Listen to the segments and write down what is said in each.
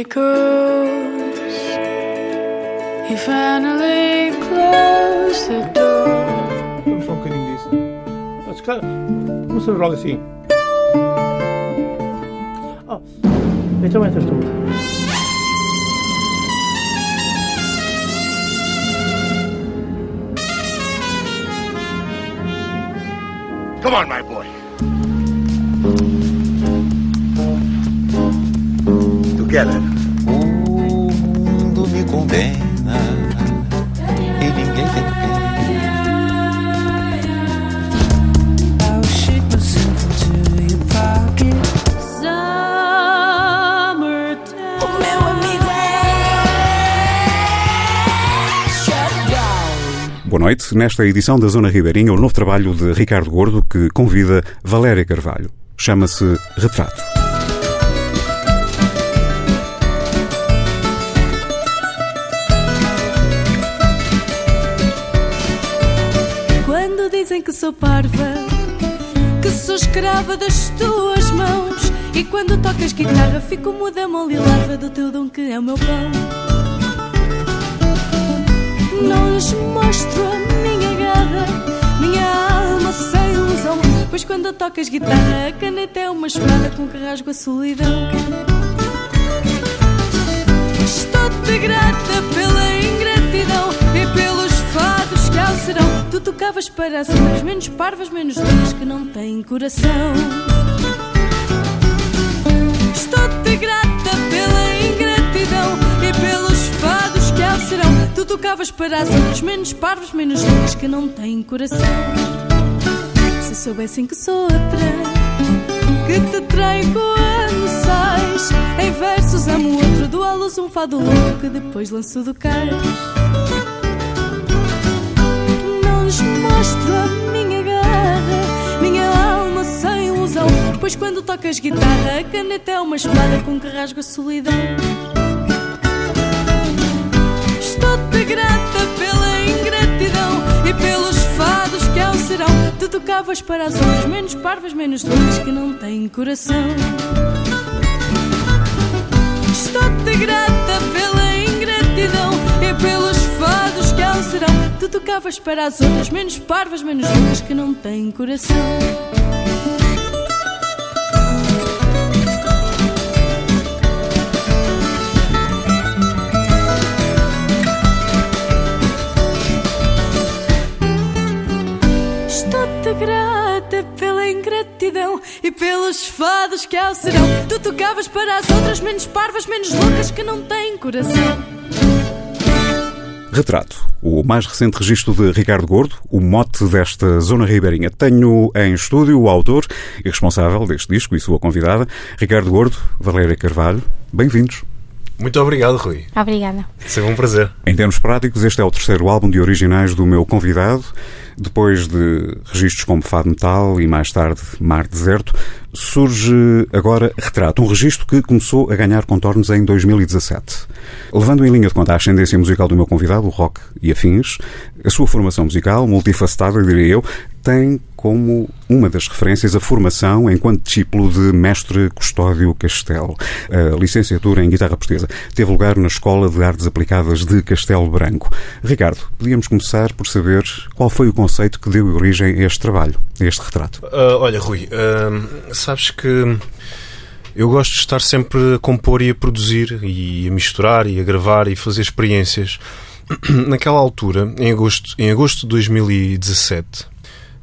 he goes. He finally closed the door. Vamos só um bocadinho disso. Ah, se calhar, vamos fazer logo assim. Ah, então entras tu. Come on, my boy. Together. O mundo me condena e ninguém tem pena. É. Boa noite. Nesta edição da Zona Ribeirinha, o novo trabalho de Ricardo Gordo que convida Valéria Carvalho. Chama-se Retrato. Parva, que sou escrava das tuas mãos. E quando tocas guitarra, fico muda, mole e larva do teu dom que é o meu pão. Não lhes mostro a minha garra, minha alma sem ilusão. Pois quando tocas guitarra, a caneta é uma espada com que rasgo a solidão. Estou-te grata pela ingratidão e ao serão. Tu tocavas para as outras, menos parvas, menos duras que não têm coração. Estou-te grata pela ingratidão e pelos fados que serão. Tu tocavas para as outras, menos parvas, menos duras que não têm coração. Se soubessem que sou outra que te trago quando sais Em versos amo outro, dou à luz um fado louco Que depois lanço do cais Não lhes mostro a minha garra Minha alma sem ilusão Pois quando tocas guitarra A caneta é uma espada com que rasgo a solidão Estou-te grata pela ingratidão e pelos fados que ao serão. Tu tocavas para as outras, menos parvas, menos duras que não têm coração. Estou-te grata pela ingratidão e pelos fados que ao serão. Tu tocavas para as outras, menos parvas, menos duras que não têm coração. Estou-te grata pela ingratidão e pelos fados que ao serão. Tu tocavas para as outras, menos parvas, menos loucas que não têm coração. Retrato. O mais recente registro de Ricardo Gordo, o mote desta Zona Ribeirinha. Tenho em estúdio o autor e responsável deste disco e sua convidada, Ricardo Gordo, Valéria Carvalho. Bem-vindos. Muito obrigado, Rui. Obrigada. Sempre um prazer. Em termos práticos, este é o terceiro álbum de originais do meu convidado. Depois de registros como Fado Metal e mais tarde Mar Deserto, surge agora Retrato, um registro que começou a ganhar contornos em 2017. Levando em linha de conta a ascendência musical do meu convidado, o rock e afins, a sua formação musical, multifacetada, diria eu, tem como uma das referências a formação enquanto discípulo de mestre Custódio Castelo. A licenciatura em guitarra portuguesa teve lugar na Escola de Artes Aplicadas de Castelo Branco. Ricardo, podíamos começar por saber qual foi o conceito que deu origem a este trabalho, a este retrato. Ah, olha, Rui, ah, sabes que eu gosto de estar sempre a compor e a produzir e a misturar e a gravar e fazer experiências. Naquela altura, em agosto, em agosto de 2017,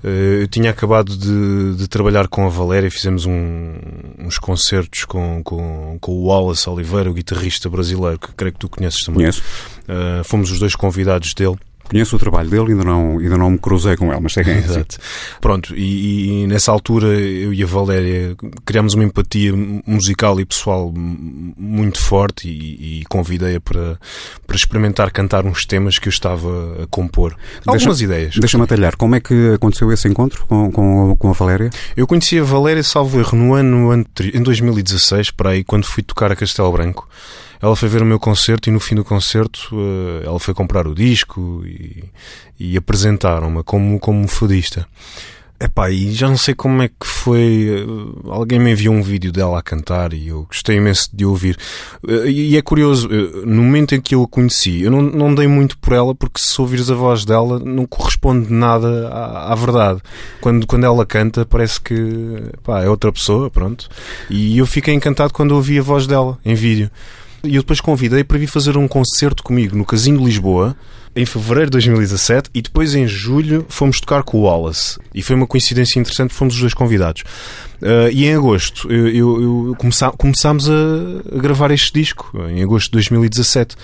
eh, eu tinha acabado de, de trabalhar com a Valéria, fizemos um- uns concertos com, com, com o Wallace Oliveira, o guitarrista brasileiro, que creio que tu conheces também. Conheço. Eh, fomos os dois convidados dele. Conheço o trabalho dele, ainda não, ainda não me cruzei com ele, mas sei quem é. Exato. Pronto, e, e nessa altura eu e a Valéria criámos uma empatia musical e pessoal muito forte e, e convidei-a para, para experimentar cantar uns temas que eu estava a compor. Algumas ideias. Deixa-me atalhar. Como é que aconteceu esse encontro com, com, com a Valéria? Eu conheci a Valéria, salvo erro, no ano em 2016, para aí, quando fui tocar a Castelo Branco. Ela foi ver o meu concerto e no fim do concerto eh, ela foi comprar o disco e, e apresentaram-me como, como fadista. Epá, e já não sei como é que foi. eh, Alguém me enviou um vídeo dela a cantar e eu gostei imenso de ouvir. Eh, E é curioso, no momento em que eu a conheci, eu não, não dei muito por ela porque se ouvires a voz dela não corresponde nada à, à verdade. Quando, quando ela canta, parece que pá, é outra pessoa, pronto. E eu fiquei encantado quando ouvi a voz dela em vídeo. E eu depois convidei para vir fazer um concerto comigo no Casino de Lisboa em fevereiro de 2017 e depois em julho fomos tocar com o Wallace. E foi uma coincidência interessante, fomos os dois convidados. Uh, e em agosto eu, eu, eu começá, começámos a, a gravar este disco, em agosto de 2017.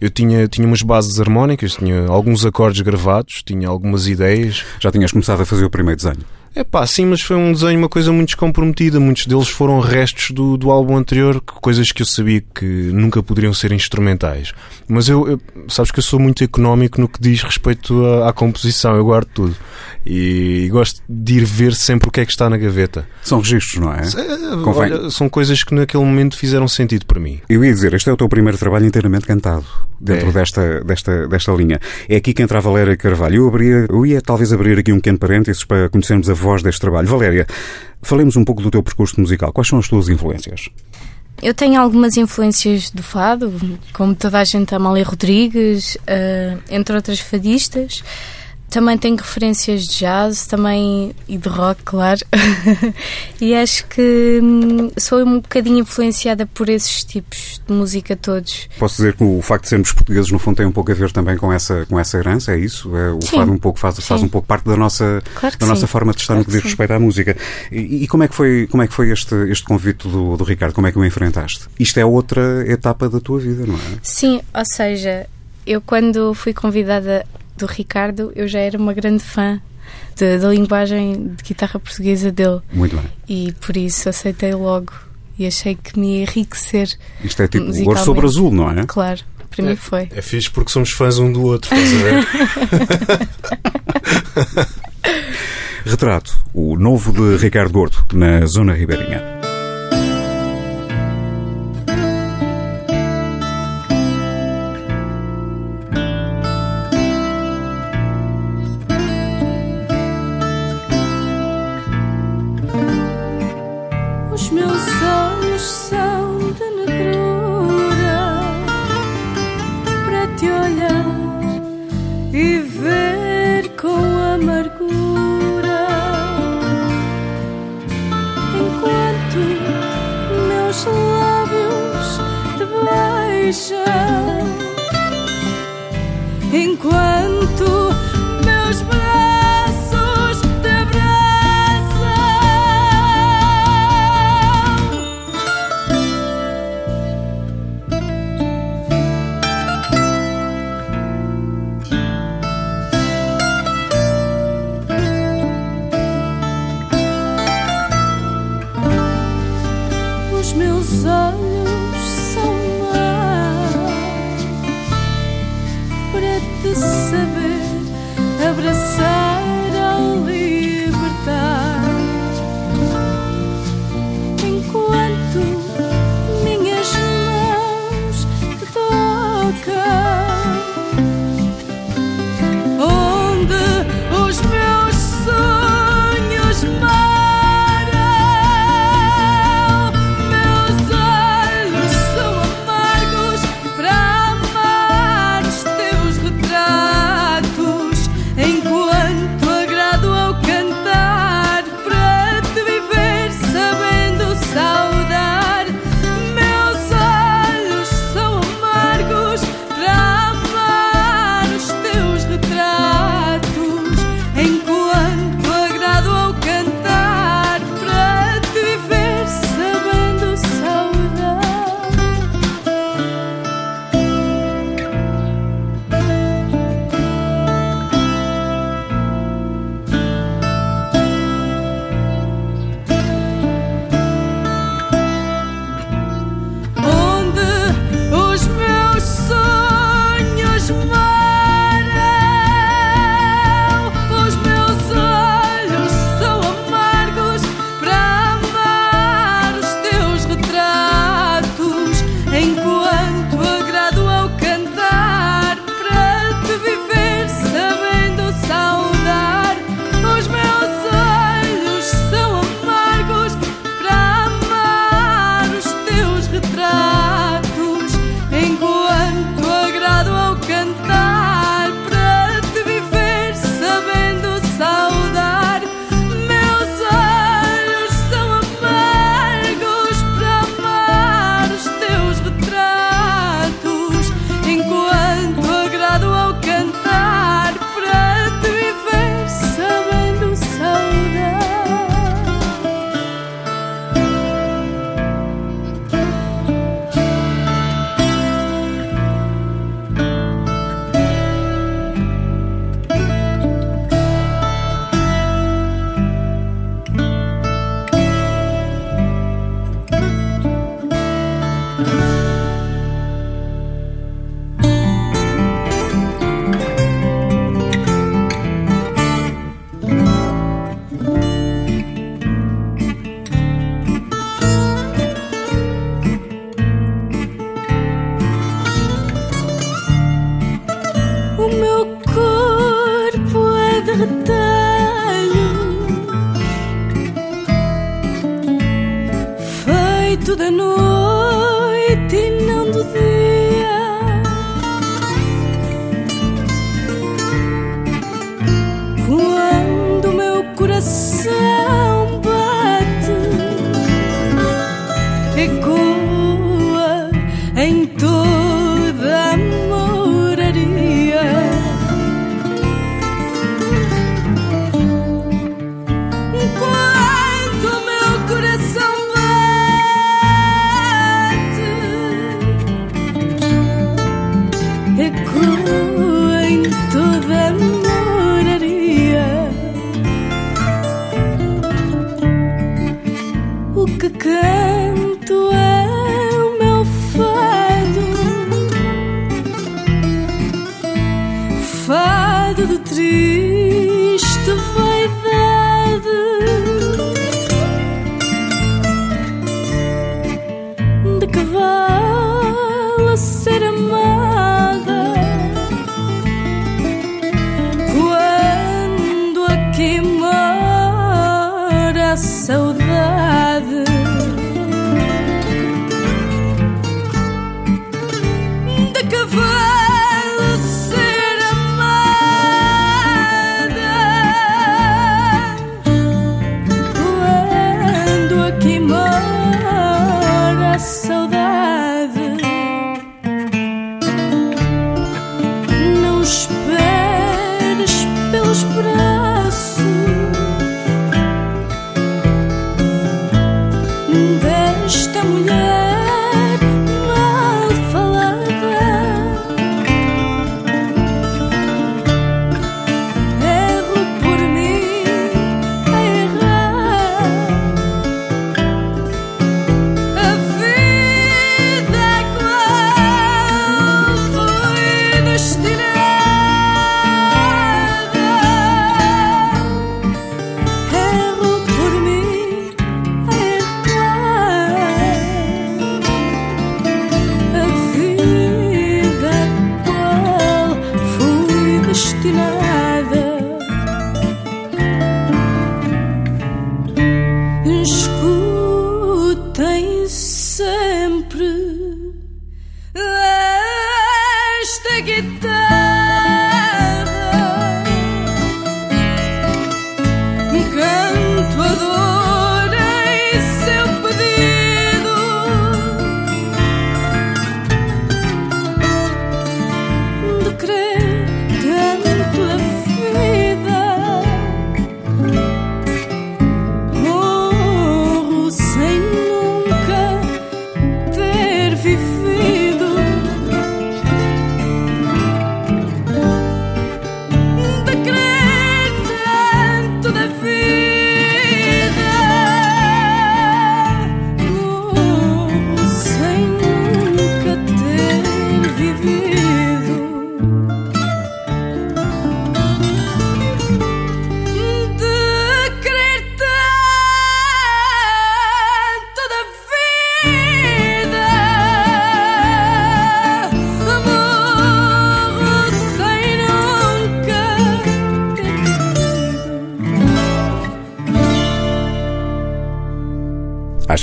Eu tinha, tinha umas bases harmónicas, tinha alguns acordes gravados, tinha algumas ideias. Já tinhas começado a fazer o primeiro desenho. É pá, sim, mas foi um desenho, uma coisa muito descomprometida. Muitos deles foram restos do, do álbum anterior, coisas que eu sabia que nunca poderiam ser instrumentais. Mas eu, eu- sabes que eu sou muito económico no que diz respeito à, à composição, eu guardo tudo. E, gosto de ir ver sempre o que é que está na gaveta. São registros, não é? Eh, Convém. olha, são coisas que naquele momento fizeram sentido para mim. Eu ia dizer, este é o teu primeiro trabalho inteiramente cantado dentro É. desta, desta, desta linha. É aqui que entra a Valéria Carvalho. Eu, abria, eu ia talvez abrir aqui um pequeno parênteses para conhecermos a voz deste trabalho. Valéria, falemos um pouco do teu percurso musical. Quais são as tuas influências? Eu tenho algumas influências do fado, como toda a gente, Amália Rodrigues, eh, entre outras fadistas. Também tenho referências de jazz também e de rock, claro. e acho que hum, sou um bocadinho influenciada por esses tipos de música todos. Posso dizer que o facto de sermos portugueses, no fundo, tem um pouco a ver também com essa, com essa herança, é isso? É, o Sim. fado um pouco faz, faz um pouco parte da nossa, Claro da nossa forma de estar Claro no que diz respeito à música. E, e como é que foi, como é que foi este, este convite do, do Ricardo? Como é que o enfrentaste? Isto é outra etapa da tua vida, não é? Sim, ou seja, eu quando fui convidada do Ricardo, eu já era uma grande fã de- da linguagem de guitarra portuguesa dele. Muito bem. e por isso aceitei logo e achei que me ia enriquecer. Isto é tipo ouro Musicalmente. sobre azul, não é? Claro, para mim foi. É fixe porque somos fãs um do outro, estás a ver? Retrato, o novo de Ricardo Gordo, na Zona Ribeirinha. Os meus olhos são mais para te saber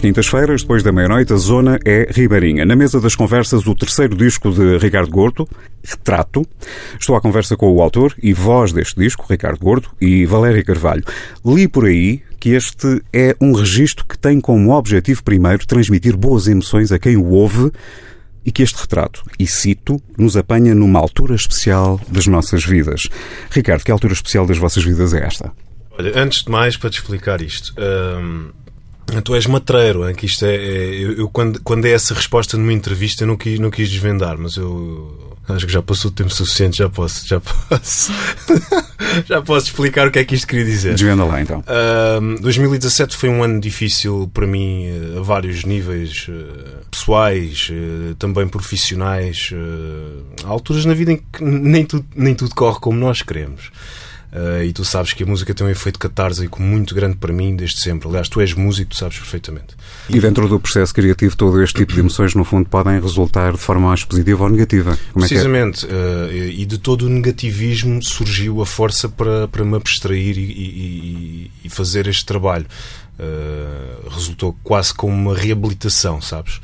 quintas-feiras, depois da meia-noite, a zona é Ribeirinha. Na mesa das conversas, o terceiro disco de Ricardo Gordo, Retrato. Estou à conversa com o autor e voz deste disco, Ricardo Gordo, e Valéria Carvalho. Li por aí que este é um registro que tem como objetivo primeiro transmitir boas emoções a quem o ouve e que este retrato, e cito, nos apanha numa altura especial das nossas vidas. Ricardo, que altura especial das vossas vidas é esta? Olha, antes de mais, para te explicar isto, hum, tu és matreiro, hein, que isto é. é- eu, quando, quando é essa resposta numa entrevista, eu não quis, não quis desvendar, mas eu acho que já passou o tempo suficiente, já posso, já posso, já posso explicar o que é que isto queria dizer. Desvenda lá então. Ahm, 2017 foi um ano difícil para mim eh, a vários níveis eh, pessoais, eh, também profissionais. Há alturas na vida em que nem tudo, nem tudo corre como nós queremos. Eh, e tu sabes que a música tem um efeito catársico muito grande para mim desde sempre. Aliás, tu és músico, tu sabes perfeitamente. E dentro do processo criativo, todo este tipo de emoções, no fundo, podem resultar de forma mais positiva ou negativa. Como é que é? Precisamente. eh, e de todo o negativismo surgiu a força para, para me abstrair e, e- e- fazer este trabalho. Eh, resultou quase como uma reabilitação, sabes?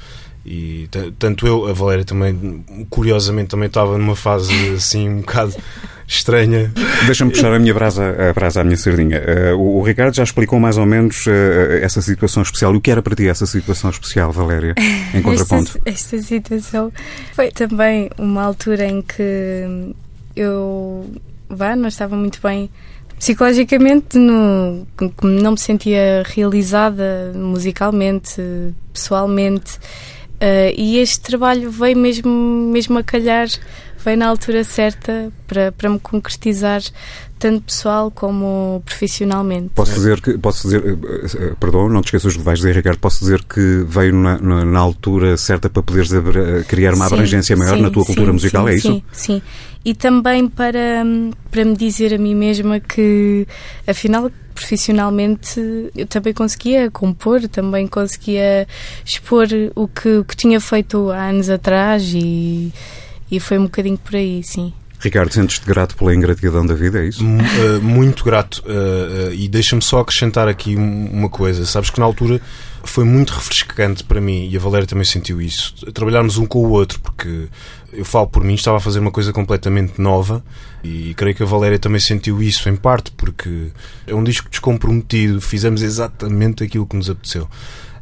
E tanto eu, a Valéria também, curiosamente, também estava numa fase assim um bocado estranha. Deixa-me puxar a minha brasa, a brasa à minha sardinha. Eh, o, o Ricardo já explicou mais ou menos eh, essa situação especial. E o que era para ti essa situação especial, Valéria, em contraponto? Esta, esta situação foi também uma altura em que eu vá, não estava muito bem psicologicamente, no, como não me sentia realizada musicalmente, pessoalmente. Uh, e este trabalho veio mesmo, mesmo a calhar, veio na altura certa para, para me concretizar tanto pessoal como profissionalmente. Posso dizer que, posso dizer, uh, uh, perdão, não te esqueças do que vais dizer, Ricardo, posso dizer que veio na, na, na altura certa para poderes criar uma sim, abrangência maior sim, na tua cultura sim, musical, é isso? Sim, sim. E também para, para me dizer a mim mesma que, afinal, profissionalmente eu também conseguia compor, também conseguia expor o que, o que tinha feito há anos atrás e, e foi um bocadinho por aí, sim. Ricardo, sentes-te grato pela ingratidão da vida, é isso? Uh, muito grato. Uh, uh, e deixa-me só acrescentar aqui uma coisa. Sabes que na altura foi muito refrescante para mim e a Valéria também sentiu isso. Trabalharmos um com o outro, porque eu falo por mim, estava a fazer uma coisa completamente nova e creio que a Valéria também sentiu isso em parte, porque é um disco descomprometido, fizemos exatamente aquilo que nos apeteceu.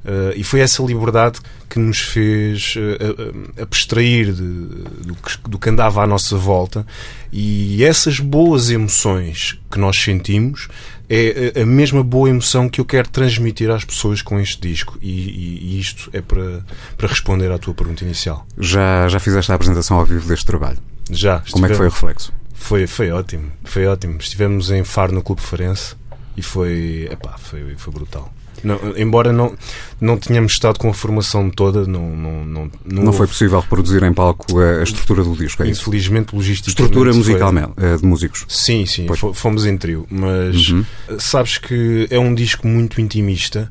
Uh, e foi essa liberdade que nos fez uh, abstrair de, do, que, do, que, andava à nossa volta e essas boas emoções que nós sentimos é a mesma boa emoção que eu quero transmitir às pessoas com este disco e, e, e isto é para, para responder à tua pergunta inicial. Já, já fizeste a apresentação ao vivo deste trabalho? Já. Como é que foi o reflexo? Foi, foi ótimo, foi ótimo. Estivemos em Faro no Clube Farense e foi, epá, foi, foi brutal. Não, embora não, não tenhamos estado com a formação toda, não, não, não, não, não foi possível reproduzir em palco a, a estrutura do disco. É Infelizmente, logística. Estrutura musicalmente, foi... de músicos. Sim, sim, pois. fomos em trio. Mas uhum. sabes que é um disco muito intimista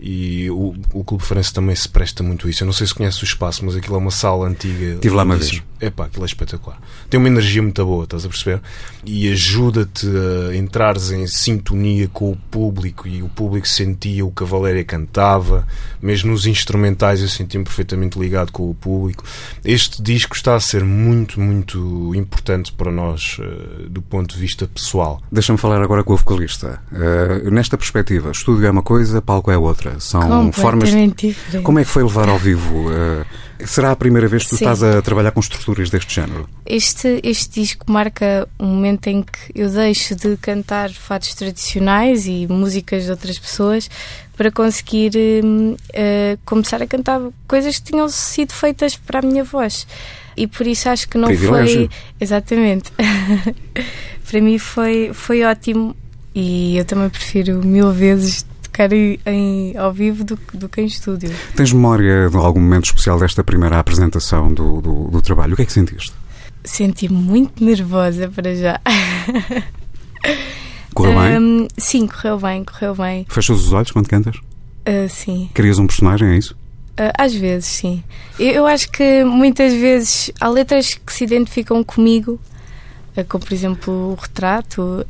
e o, o Clube Farense também se presta muito a isso. Eu não sei se conhece o espaço, mas aquilo é uma sala antiga. Estive lá uma vez. É pá, aquilo é espetacular. Tem uma energia muito boa, estás a perceber? E ajuda-te a entrares em sintonia com o público e o público sentia o que a Valéria cantava, mesmo nos instrumentais eu sentia-me perfeitamente ligado com o público. Este disco está a ser muito, muito importante para nós uh, do ponto de vista pessoal. Deixa-me falar agora com o vocalista. Uh, nesta perspectiva, estúdio é uma coisa, palco é outra outra. São formas. Diferente. Como é que foi levar ao vivo? Uh, será a primeira vez que tu Sim. estás a trabalhar com estruturas deste género? Este, este disco marca um momento em que eu deixo de cantar fatos tradicionais e músicas de outras pessoas para conseguir uh, começar a cantar coisas que tinham sido feitas para a minha voz. E por isso acho que não Privilégio. foi. Exatamente. para mim foi, foi ótimo e eu também prefiro mil vezes tocar em, ao vivo do, do que em estúdio. Tens memória de algum momento especial desta primeira apresentação do, do, do trabalho? O que é que sentiste? Senti muito nervosa para já. Correu bem? Um, sim, correu bem, correu bem. Fechas os olhos quando cantas? Uh, sim. Crias um personagem, é isso? Uh, às vezes, sim. Eu, eu, acho que muitas vezes há letras que se identificam comigo, uh, como por exemplo o retrato,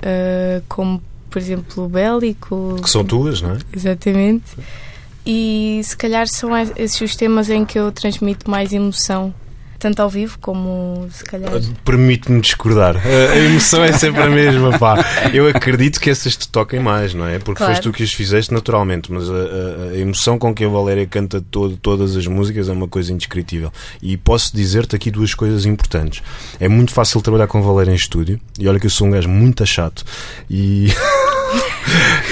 como por exemplo, o bélico. Que são tuas, não é? Exatamente. E se calhar são esses os temas em que eu transmito mais emoção tanto ao vivo como se calhar. Ah, permite-me discordar. A emoção é sempre a mesma, pá. Eu acredito que essas te toquem mais, não é? Porque claro. foste tu que as fizeste naturalmente, mas a, a, emoção com que a Valéria canta todo, todas as músicas é uma coisa indescritível. E posso dizer-te aqui duas coisas importantes. É muito fácil trabalhar com a Valéria em estúdio, e olha que eu sou um gajo muito chato. E.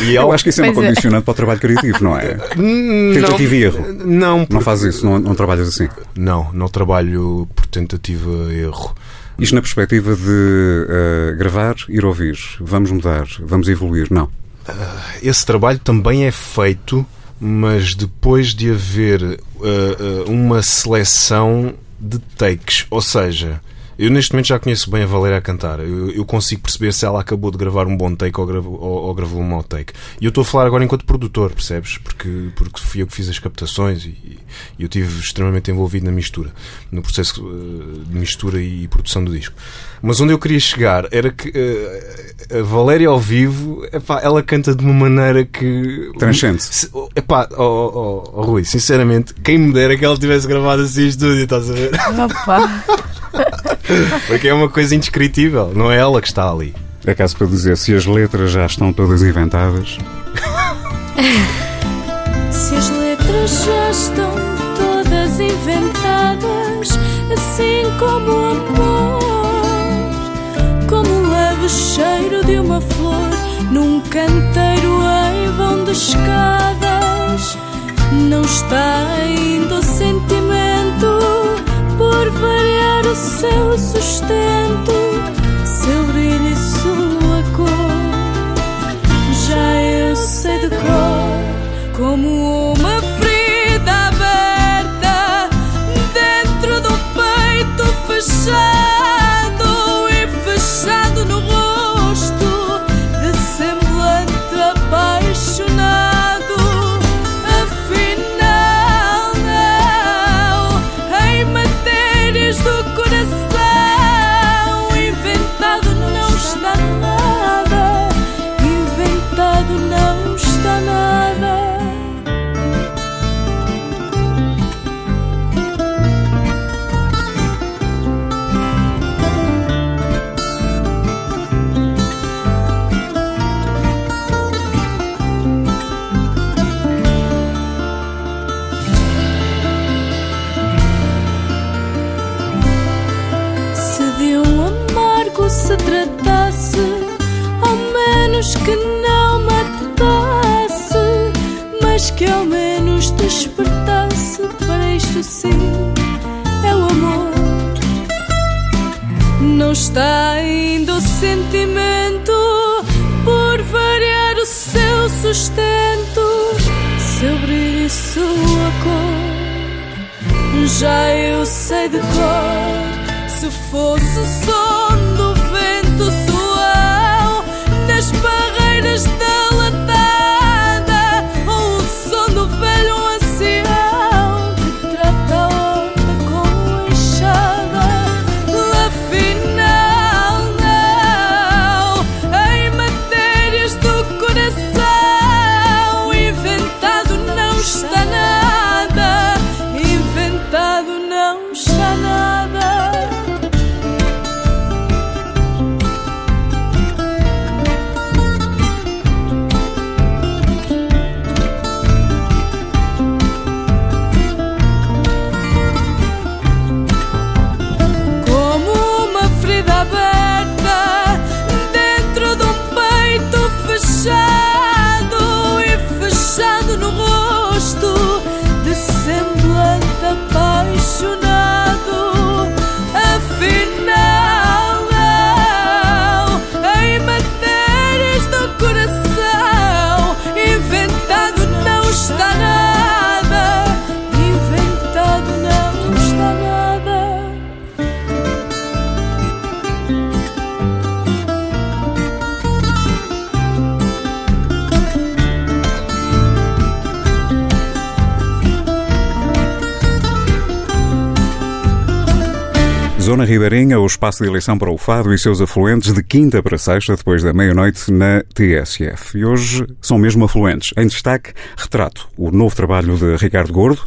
E eu acho que isso é uma é. condicionante para o trabalho criativo, não é? Tentativa e erro. Não, porque... não fazes isso, não, não trabalhas assim. Não, não trabalho por tentativa erro. Isto na perspectiva de uh, gravar, ir ouvir, vamos mudar, vamos evoluir, não? Uh, esse trabalho também é feito, mas depois de haver uh, uma seleção de takes, ou seja, eu neste momento já conheço bem a Valéria a cantar. Eu, eu consigo perceber se ela acabou de gravar um bom take ou, gravou, ou, ou gravou um mau take. E eu estou a falar agora enquanto produtor, percebes? Porque, porque fui eu que fiz as captações e, e eu estive extremamente envolvido na mistura, no processo uh, de mistura e produção do disco. Mas onde eu queria chegar era que uh, a Valéria ao vivo, epá, ela canta de uma maneira que. Transcende. Epá, oh, oh, oh, Rui, sinceramente, quem me dera que ela tivesse gravado assim em estúdio, estás a ver? Opa. Porque é uma coisa indescritível, não é ela que está ali. É caso para dizer, se as letras já estão todas inventadas, Se as cheiro de uma flor num canteiro em vão de escadas, não está ainda o sentimento por variar o seu sustento, seu brilho e sua cor. Já eu sei de cor como uma ferida Ainda o sentimento por variar o seu sustento, seu brilho e sua cor. Já eu sei de cor se fosse o Zona Ribeirinha, o espaço de eleição para o Fado e seus afluentes de quinta para sexta, depois da meia-noite, na TSF. E hoje são mesmo afluentes. Em destaque, Retrato, o novo trabalho de Ricardo Gordo,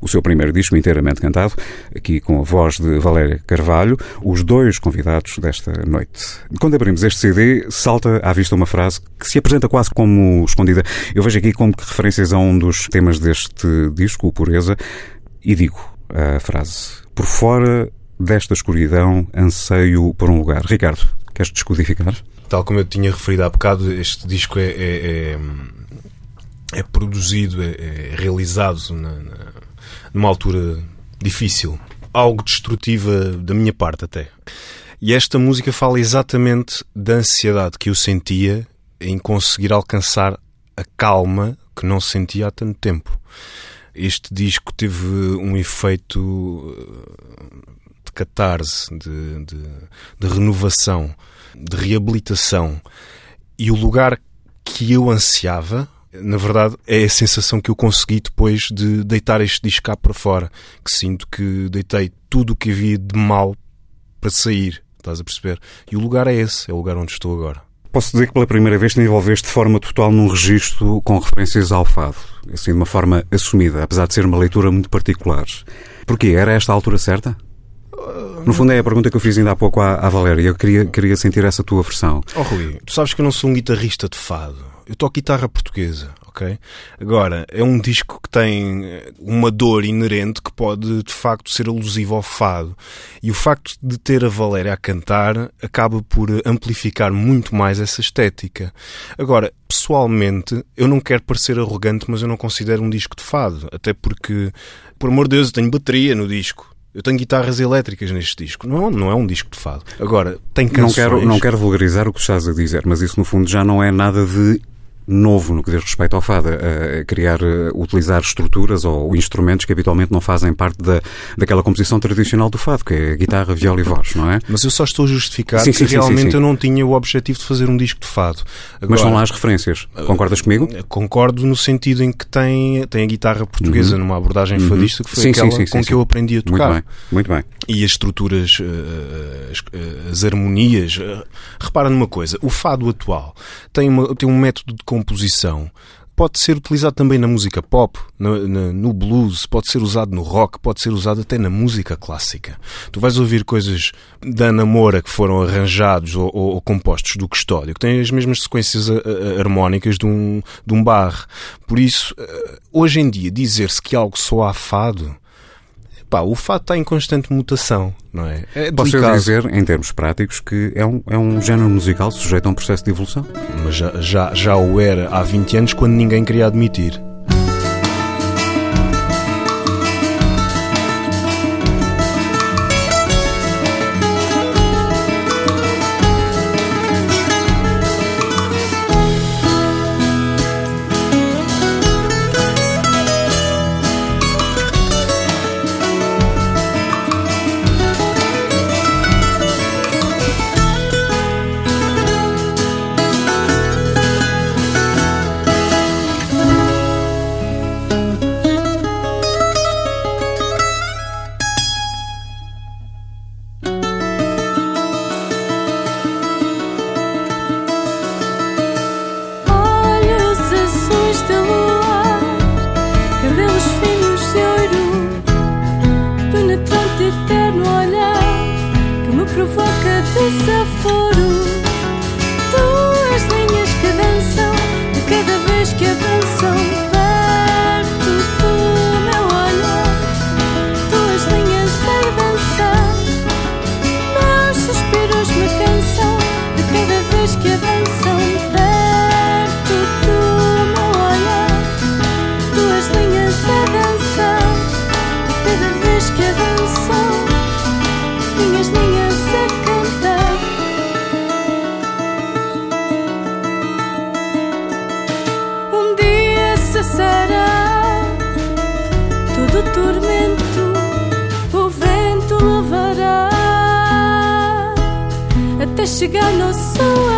o seu primeiro disco inteiramente cantado, aqui com a voz de Valéria Carvalho, os dois convidados desta noite. Quando abrimos este CD, salta à vista uma frase que se apresenta quase como escondida. Eu vejo aqui como referências a um dos temas deste disco, o Pureza, e digo a frase: Por fora desta escuridão, anseio por um lugar. Ricardo, queres descodificar? Tal como eu tinha referido há bocado, este disco é, é, é, é produzido, é, é realizado na, na- numa altura difícil, algo destrutiva da minha parte até. E esta música fala exatamente da ansiedade que eu sentia em conseguir alcançar a calma que não sentia há tanto tempo. Este disco teve um efeito de catarse, de, de, de renovação, de reabilitação. E o lugar que eu ansiava, na verdade, é a sensação que eu consegui depois de deitar este disco cá para fora. Que sinto que deitei tudo o que havia de mal para sair. Estás a perceber? E o lugar é esse, é o lugar onde estou agora. Posso dizer que pela primeira vez te envolveste de forma total num registro com referências ao fado, assim de uma forma assumida, apesar de ser uma leitura muito particular. Porquê? Era esta a altura certa? No fundo é a pergunta que eu fiz ainda há pouco à, à Valéria. Eu queria, queria sentir essa tua versão. Oh, Rui, tu sabes que eu não sou um guitarrista de fado. Eu toco guitarra portuguesa, ok? Agora, é um disco que tem eh, uma dor inerente que pode, de facto, ser alusivo ao fado. E o facto de ter a Valéria a cantar acaba por amplificar muito mais essa estética. Agora, pessoalmente, eu não quero parecer arrogante, mas eu não considero um disco de fado. Até porque, por amor de Deus, eu tenho bateria no disco. Eu tenho guitarras elétricas neste disco. Não, não é um disco de fado. Agora, tem Não canções... quero, não quero vulgarizar o que estás a dizer, mas isso no fundo já não é nada de novo no que diz respeito ao fado, a criar, a utilizar estruturas ou instrumentos que habitualmente não fazem parte da, daquela composição tradicional do fado, que é guitarra, viola e voz, não é? Mas eu só estou a justificar Sim, que sim, realmente sim, eu não tinha o objetivo de fazer um disco de fado. Mas Agora, são lá as referências. Concordas comigo? Concordo no sentido em que tem, tem a guitarra portuguesa numa abordagem fadista que foi Uhum. Aquela com que eu aprendi a Muito tocar. bem, muito bem. E as estruturas, eh, as, eh, as harmonias. eh, Repara numa coisa, o fado atual tem, uma- tem um método de composição. Pode ser utilizado também na música pop, no, no blues, pode ser usado no rock, pode ser usado até na música clássica. Tu vais ouvir coisas da Ana Moura que foram arranjados ou, ou- ou compostos do Custódio, que têm as mesmas sequências a- a- harmónicas de um, de um bar. Por isso, eh, hoje em dia, dizer-se que algo só há fado Pá, o fado está em constante mutação, não é? É Posso dizer, em termos práticos, que é um, é um género musical sujeito a um processo de evolução? mas já, já, já o era há 20 anos quando ninguém queria admitir. Desaforo. Tuas linhas que dançam de cada vez que avançam até chegar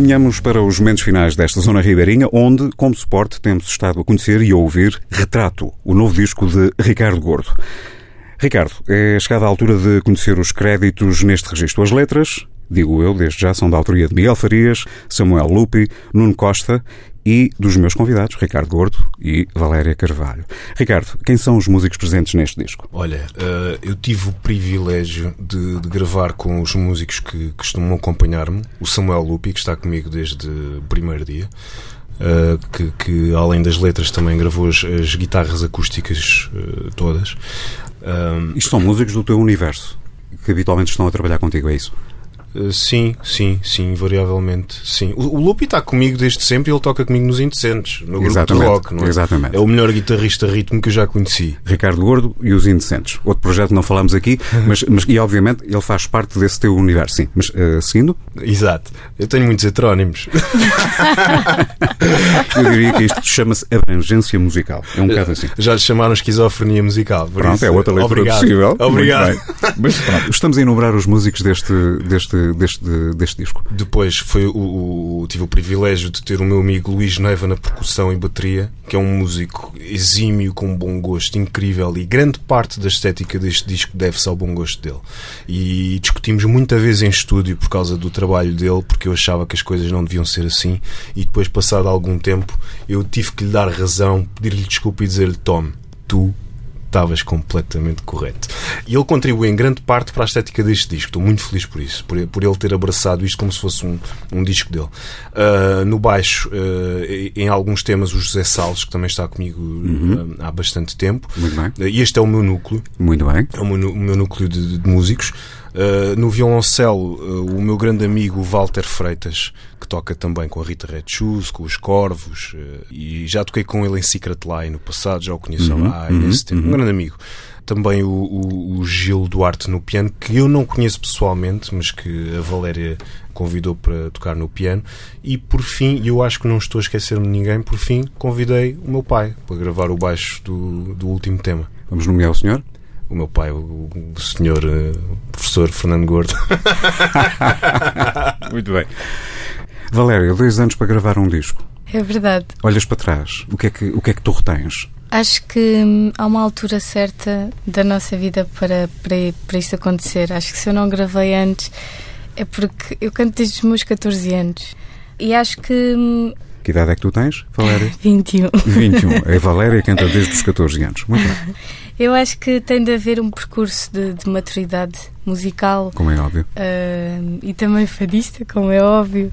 Caminhamos para os momentos finais desta zona ribeirinha, onde, como suporte, temos estado a conhecer e a ouvir Retrato, o novo disco de Ricardo Gordo. Ricardo, é chegada a altura de conhecer os créditos neste registro. As letras, digo eu, desde já, são da autoria de Miguel Farias, Samuel Lupi, Nuno Costa e dos meus convidados, Ricardo Gordo e Valéria Carvalho. Ricardo, quem são os músicos presentes neste disco? Olha, eh, eu tive o privilégio de, de gravar com os músicos que costumam acompanhar-me, o Samuel Lupi, que está comigo desde o primeiro dia, eh, que, que, além das letras também gravou as, as guitarras acústicas eh, todas. Isto são músicos do teu universo, que habitualmente estão a trabalhar contigo, é isso? Uh, sim, sim, sim, invariavelmente. Sim. O, o Lupi está comigo desde sempre e ele toca comigo nos Indecentes, no grupo de rock, não é? exatamente. É o melhor guitarrista ritmo que eu já conheci. Ricardo Gordo e os Indecentes. Outro projeto não falámos aqui, mas, mas e obviamente ele faz parte desse teu universo, sim. Mas uh, seguindo, Exato. Eu tenho muitos heterónimos. eu diria que isto chama-se abrangência musical. É um bocado assim. Já lhe chamaram esquizofrenia musical. Pronto, isso, é outra leitura obrigado. possível. Obrigado. Mas pronto, estamos a enumerar os músicos deste, deste, deste, deste disco. Depois foi o, o- tive o privilégio de ter o meu amigo Luís Neiva na percussão e bateria, que é um músico exímio, com um bom gosto incrível e grande parte da estética deste disco deve-se ao bom gosto dele. E discutimos muita vez em estúdio por causa do trabalho dele, porque eu achava que as coisas não deviam ser assim. E depois, passado algum tempo, eu tive que lhe dar razão, pedir-lhe desculpa e dizer-lhe: Tom, tu estavas completamente correto. E ele contribui em grande parte para a estética deste disco. Estou muito feliz por isso, por, por ele ter abraçado isto como se fosse um, um disco dele. Uh, no baixo, uh, em alguns temas, o José Salles, que também está comigo uh, há bastante tempo. Muito bem. Este é o meu núcleo. Muito bem. É o meu, o meu núcleo de, de músicos. Uh, no violoncelo, uh, o meu grande amigo Walter Freitas, que toca também com a Rita Red Shoes, com os Corvos, uh, e já toquei com ele em Secret Line no passado, já o conheço Uhum, há imenso tempo. Um grande amigo. Também o, o, o Gil Duarte no piano, que eu não conheço pessoalmente, mas que a Valéria convidou para tocar no piano. E por fim, e eu acho que não estou a esquecer-me de ninguém, por fim, convidei o meu pai para gravar o baixo do, do último tema Vamos nomear o senhor? O meu pai, o, o senhor eh, professor Fernando Gordo. Muito bem. Valéria, dois anos para gravar um disco. É verdade. Olhas para trás, o que é que, o que, é que tu retens? Acho que hum, há uma altura certa da nossa vida para, para, para isto acontecer. Acho que se eu não gravei antes é porque eu canto desde os meus 14 anos. E acho que. hum, Que idade é que tu tens, Valéria? 21. 21. A Valéria canta desde os 14 anos. Muito bem, Eu acho que tem de haver um percurso de, de maturidade musical como é óbvio. hum, e também fadista, como é óbvio.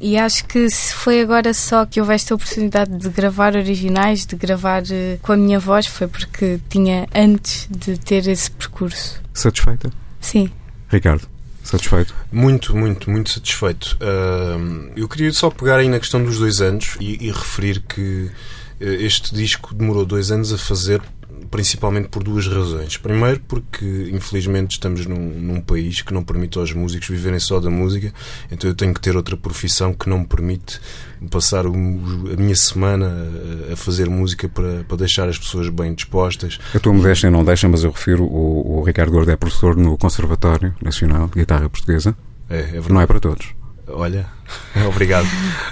E acho que se foi agora só que houve esta oportunidade de gravar originais, de gravar eh, com a minha voz, foi porque tinha antes de ter esse percurso. Satisfeita? Sim. Ricardo, satisfeito? Muito, muito, muito satisfeito. Ahm, eu queria só pegar aí na questão dos dois anos e, e referir que eh, este disco demorou dois anos a fazer, principalmente por duas razões. Primeiro, porque infelizmente estamos num, num país que não permite aos músicos viverem só da música, então eu tenho que ter outra profissão que não me permite passar o- a minha semana a, a fazer música para, para deixar as pessoas bem dispostas. A tua modéstia não deixa, mas eu refiro, o, o Ricardo Gordo é professor no Conservatório Nacional de Guitarra Portuguesa. É, é verdade. Não é para todos. Olha, obrigado.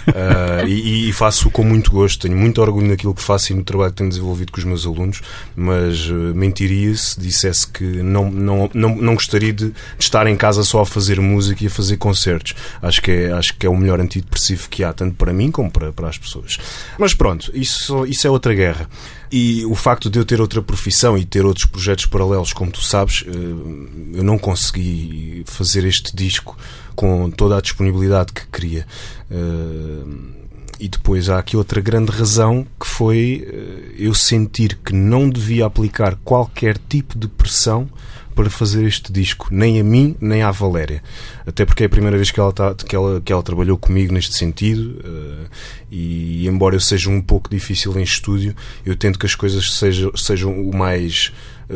Ah, e, e faço com muito gosto, tenho muito orgulho naquilo que faço e no trabalho que tenho desenvolvido com os meus alunos, mas ah, mentiria se dissesse que não, não, não, não gostaria de, de estar em casa só a fazer música e a fazer concertos. Acho que é, acho que é o melhor antidepressivo que há, tanto para mim como para, para as pessoas. Mas pronto, isso, isso é outra guerra. E o facto de eu ter outra profissão e ter outros projetos paralelos, como tu sabes, eh, eu não consegui fazer este disco com toda a disponibilidade que queria. Eh, E depois há aqui outra grande razão que foi eh, eu sentir que não devia aplicar qualquer tipo de pressão para fazer este disco, nem a mim, nem à Valéria. Até porque é a primeira vez que ela, tá, que ela, que ela trabalhou comigo neste sentido, eh, e embora eu seja um pouco difícil em estúdio, eu tento que as coisas sejam, sejam o mais. eh,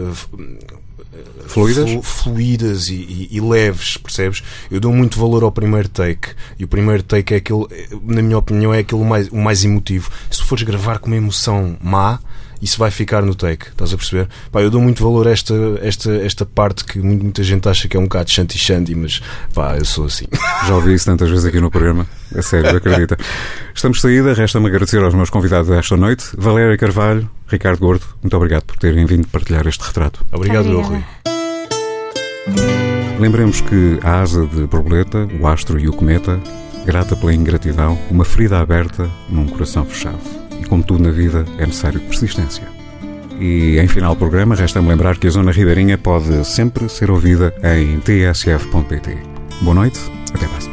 Fluidas? flu- fluidas e, e- e leves, percebes? Eu dou muito valor ao primeiro take e o primeiro take é aquele, na minha opinião, é aquele mais, o mais emotivo. Se tu fores gravar com uma emoção má, isso vai ficar no take, estás a perceber? Pá, eu dou muito valor a esta, esta, esta parte que muita gente acha que é um bocado shanty-shanty, mas pá, eu sou assim. Já ouvi isso tantas vezes aqui no programa. É sério, acredita. Estamos de saída, resta-me agradecer aos meus convidados desta noite, Valéria Carvalho, Ricardo Gordo. Muito obrigado por terem vindo partilhar este retrato. Obrigado, Obrigada. Rui. Lembremos que a asa de borboleta, o astro e o cometa, grata pela ingratidão, uma ferida aberta num coração fechado. E como tudo na vida, é necessário persistência. E em final programa, resta-me lembrar que a Zona Ribeirinha pode sempre ser ouvida em tsf.pt. Boa noite, até para